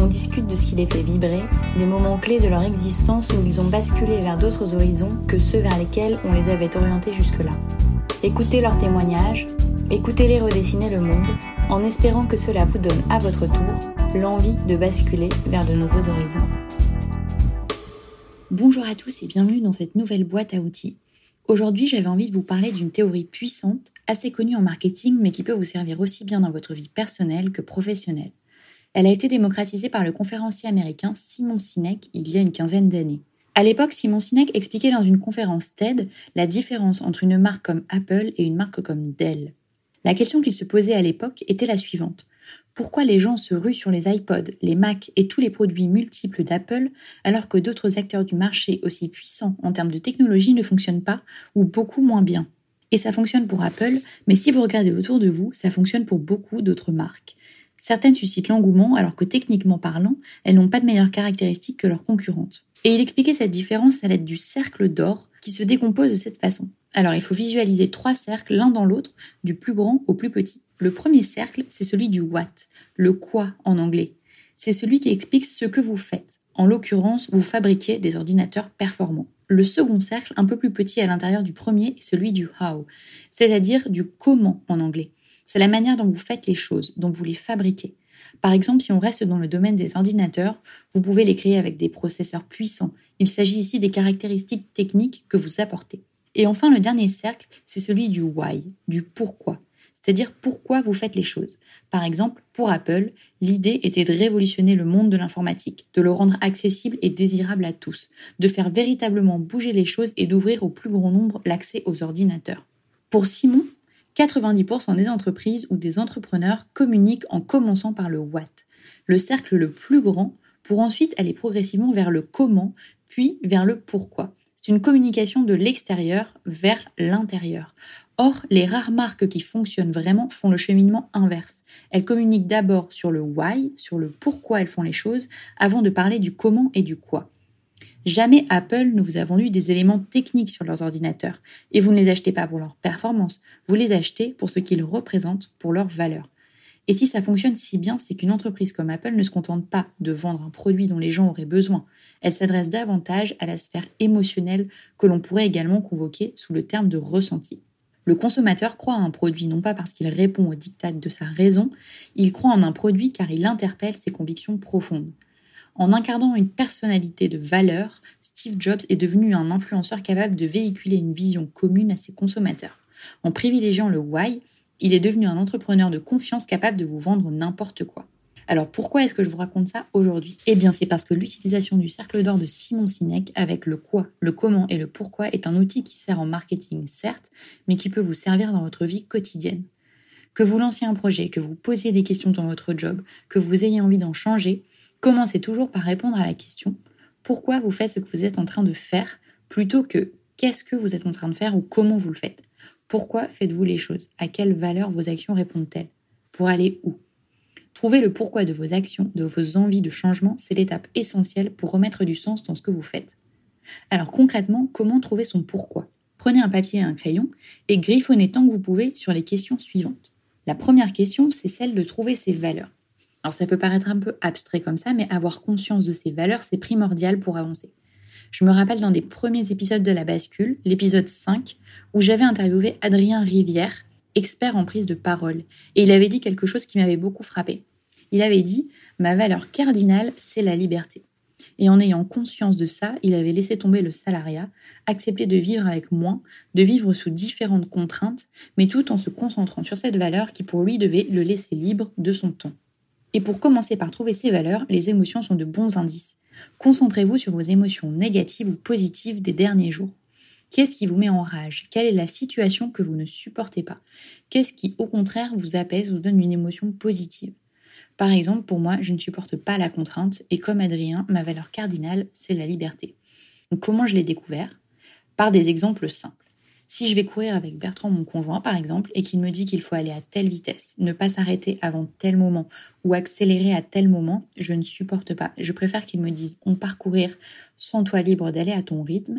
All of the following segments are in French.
On discute de ce qui les fait vibrer, des moments clés de leur existence où ils ont basculé vers d'autres horizons que ceux vers lesquels on les avait orientés jusque-là. Écoutez leurs témoignages, écoutez-les redessiner le monde, en espérant que cela vous donne à votre tour l'envie de basculer vers de nouveaux horizons. Bonjour à tous et bienvenue dans cette nouvelle boîte à outils. Aujourd'hui, j'avais envie de vous parler d'une théorie puissante, assez connue en marketing, mais qui peut vous servir aussi bien dans votre vie personnelle que professionnelle. Elle a été démocratisée par le conférencier américain Simon Sinek il y a une quinzaine d'années. À l'époque, Simon Sinek expliquait dans une conférence TED la différence entre une marque comme Apple et une marque comme Dell. La question qu'il se posait à l'époque était la suivante. Pourquoi les gens se ruent sur les iPods, les Mac et tous les produits multiples d'Apple alors que d'autres acteurs du marché aussi puissants en termes de technologie ne fonctionnent pas ou beaucoup moins bien? Et ça fonctionne pour Apple, mais si vous regardez autour de vous, ça fonctionne pour beaucoup d'autres marques. Certaines suscitent l'engouement alors que techniquement parlant, elles n'ont pas de meilleures caractéristiques que leurs concurrentes. Et il expliquait cette différence à l'aide du cercle d'or qui se décompose de cette façon. Alors il faut visualiser trois cercles l'un dans l'autre, du plus grand au plus petit. Le premier cercle, c'est celui du what, le quoi en anglais. C'est celui qui explique ce que vous faites. En l'occurrence, vous fabriquez des ordinateurs performants. Le second cercle, un peu plus petit à l'intérieur du premier, est celui du how, c'est-à-dire du comment en anglais. C'est la manière dont vous faites les choses, dont vous les fabriquez. Par exemple, si on reste dans le domaine des ordinateurs, vous pouvez les créer avec des processeurs puissants. Il s'agit ici des caractéristiques techniques que vous apportez. Et enfin, le dernier cercle, c'est celui du why, du pourquoi. C'est-à-dire pourquoi vous faites les choses. Par exemple, pour Apple, l'idée était de révolutionner le monde de l'informatique, de le rendre accessible et désirable à tous, de faire véritablement bouger les choses et d'ouvrir au plus grand nombre l'accès aux ordinateurs. Pour Simon, 90% des entreprises ou des entrepreneurs communiquent en commençant par le what, le cercle le plus grand, pour ensuite aller progressivement vers le comment, puis vers le pourquoi. C'est une communication de l'extérieur vers l'intérieur. Or, les rares marques qui fonctionnent vraiment font le cheminement inverse. Elles communiquent d'abord sur le why, sur le pourquoi elles font les choses, avant de parler du comment et du quoi. Jamais Apple ne vous a vendu des éléments techniques sur leurs ordinateurs. Et vous ne les achetez pas pour leur performance, vous les achetez pour ce qu'ils représentent, pour leur valeur. Et si ça fonctionne si bien, c'est qu'une entreprise comme Apple ne se contente pas de vendre un produit dont les gens auraient besoin. Elle s'adresse davantage à la sphère émotionnelle que l'on pourrait également convoquer sous le terme de ressenti. Le consommateur croit à un produit non pas parce qu'il répond aux dictats de sa raison, il croit en un produit car il interpelle ses convictions profondes. En incarnant une personnalité de valeur, Steve Jobs est devenu un influenceur capable de véhiculer une vision commune à ses consommateurs. En privilégiant le why, il est devenu un entrepreneur de confiance capable de vous vendre n'importe quoi. Alors pourquoi est-ce que je vous raconte ça aujourd'hui? Eh bien c'est parce que l'utilisation du cercle d'or de Simon Sinek avec le quoi, le comment et le pourquoi est un outil qui sert en marketing certes, mais qui peut vous servir dans votre vie quotidienne. Que vous lanciez un projet, que vous posiez des questions dans votre job, que vous ayez envie d'en changer, Commencez toujours par répondre à la question pourquoi vous faites ce que vous êtes en train de faire plutôt que qu'est-ce que vous êtes en train de faire ou comment vous le faites. Pourquoi faites-vous les choses? À quelle valeur vos actions répondent-elles? Pour aller où? Trouver le pourquoi de vos actions, de vos envies de changement, c'est l'étape essentielle pour remettre du sens dans ce que vous faites. Alors concrètement, comment trouver son pourquoi? Prenez un papier et un crayon et griffonnez tant que vous pouvez sur les questions suivantes. La première question, c'est celle de trouver ses valeurs. Alors ça peut paraître un peu abstrait comme ça, mais avoir conscience de ses valeurs, c'est primordial pour avancer. Je me rappelle dans des premiers épisodes de La Bascule, l'épisode 5, où j'avais interviewé Adrien Rivière, expert en prise de parole, et il avait dit quelque chose qui m'avait beaucoup frappé. Il avait dit Ma valeur cardinale, c'est la liberté. Et en ayant conscience de ça, il avait laissé tomber le salariat, accepté de vivre avec moins, de vivre sous différentes contraintes, mais tout en se concentrant sur cette valeur qui pour lui devait le laisser libre de son temps. Et pour commencer par trouver ces valeurs, les émotions sont de bons indices. Concentrez-vous sur vos émotions négatives ou positives des derniers jours. Qu'est-ce qui vous met en rage? Quelle est la situation que vous ne supportez pas? Qu'est-ce qui, au contraire, vous apaise, vous donne une émotion positive? Par exemple, pour moi, je ne supporte pas la contrainte et comme Adrien, ma valeur cardinale, c'est la liberté. Comment je l'ai découvert? Par des exemples simples. Si je vais courir avec Bertrand, mon conjoint, par exemple, et qu'il me dit qu'il faut aller à telle vitesse, ne pas s'arrêter avant tel moment ou accélérer à tel moment, je ne supporte pas. Je préfère qu'il me dise on part courir, sans toi libre d'aller à ton rythme.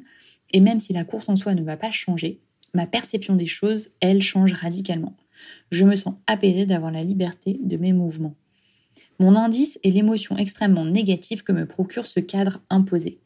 Et même si la course en soi ne va pas changer, ma perception des choses, elle, change radicalement. Je me sens apaisée d'avoir la liberté de mes mouvements. Mon indice est l'émotion extrêmement négative que me procure ce cadre imposé.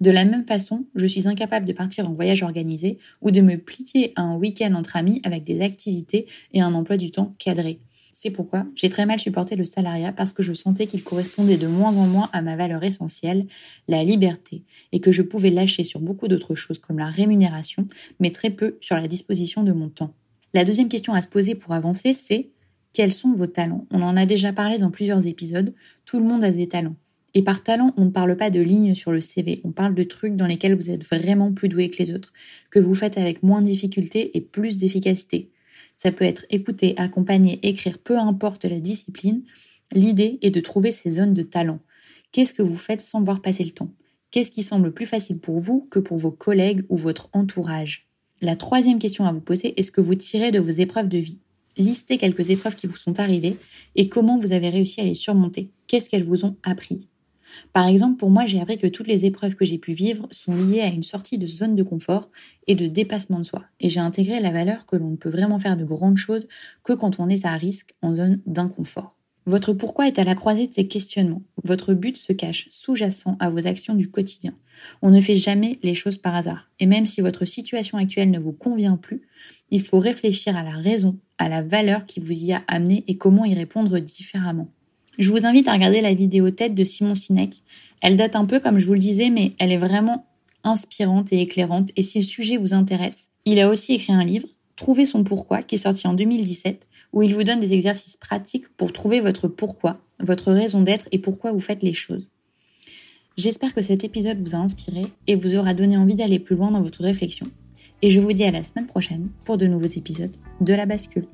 De la même façon, je suis incapable de partir en voyage organisé ou de me plier à un week-end entre amis avec des activités et un emploi du temps cadré. C'est pourquoi j'ai très mal supporté le salariat parce que je sentais qu'il correspondait de moins en moins à ma valeur essentielle, la liberté, et que je pouvais lâcher sur beaucoup d'autres choses comme la rémunération, mais très peu sur la disposition de mon temps. La deuxième question à se poser pour avancer, c'est quels sont vos talents? On en a déjà parlé dans plusieurs épisodes, tout le monde a des talents. Et par talent, on ne parle pas de lignes sur le CV, on parle de trucs dans lesquels vous êtes vraiment plus doué que les autres, que vous faites avec moins de difficulté et plus d'efficacité. Ça peut être écouter, accompagner, écrire, peu importe la discipline. L'idée est de trouver ces zones de talent. Qu'est-ce que vous faites sans voir passer le temps? Qu'est-ce qui semble plus facile pour vous que pour vos collègues ou votre entourage? La troisième question à vous poser est ce que vous tirez de vos épreuves de vie? Listez quelques épreuves qui vous sont arrivées et comment vous avez réussi à les surmonter. Qu'est-ce qu'elles vous ont appris? Par exemple, pour moi, j'ai appris que toutes les épreuves que j'ai pu vivre sont liées à une sortie de zone de confort et de dépassement de soi. Et j'ai intégré la valeur que l'on ne peut vraiment faire de grandes choses que quand on est à risque en zone d'inconfort. Votre pourquoi est à la croisée de ces questionnements. Votre but se cache sous-jacent à vos actions du quotidien. On ne fait jamais les choses par hasard. Et même si votre situation actuelle ne vous convient plus, il faut réfléchir à la raison, à la valeur qui vous y a amené et comment y répondre différemment. Je vous invite à regarder la vidéo tête de Simon Sinek. Elle date un peu comme je vous le disais, mais elle est vraiment inspirante et éclairante. Et si le sujet vous intéresse, il a aussi écrit un livre, Trouver son pourquoi, qui est sorti en 2017, où il vous donne des exercices pratiques pour trouver votre pourquoi, votre raison d'être et pourquoi vous faites les choses. J'espère que cet épisode vous a inspiré et vous aura donné envie d'aller plus loin dans votre réflexion. Et je vous dis à la semaine prochaine pour de nouveaux épisodes de la bascule.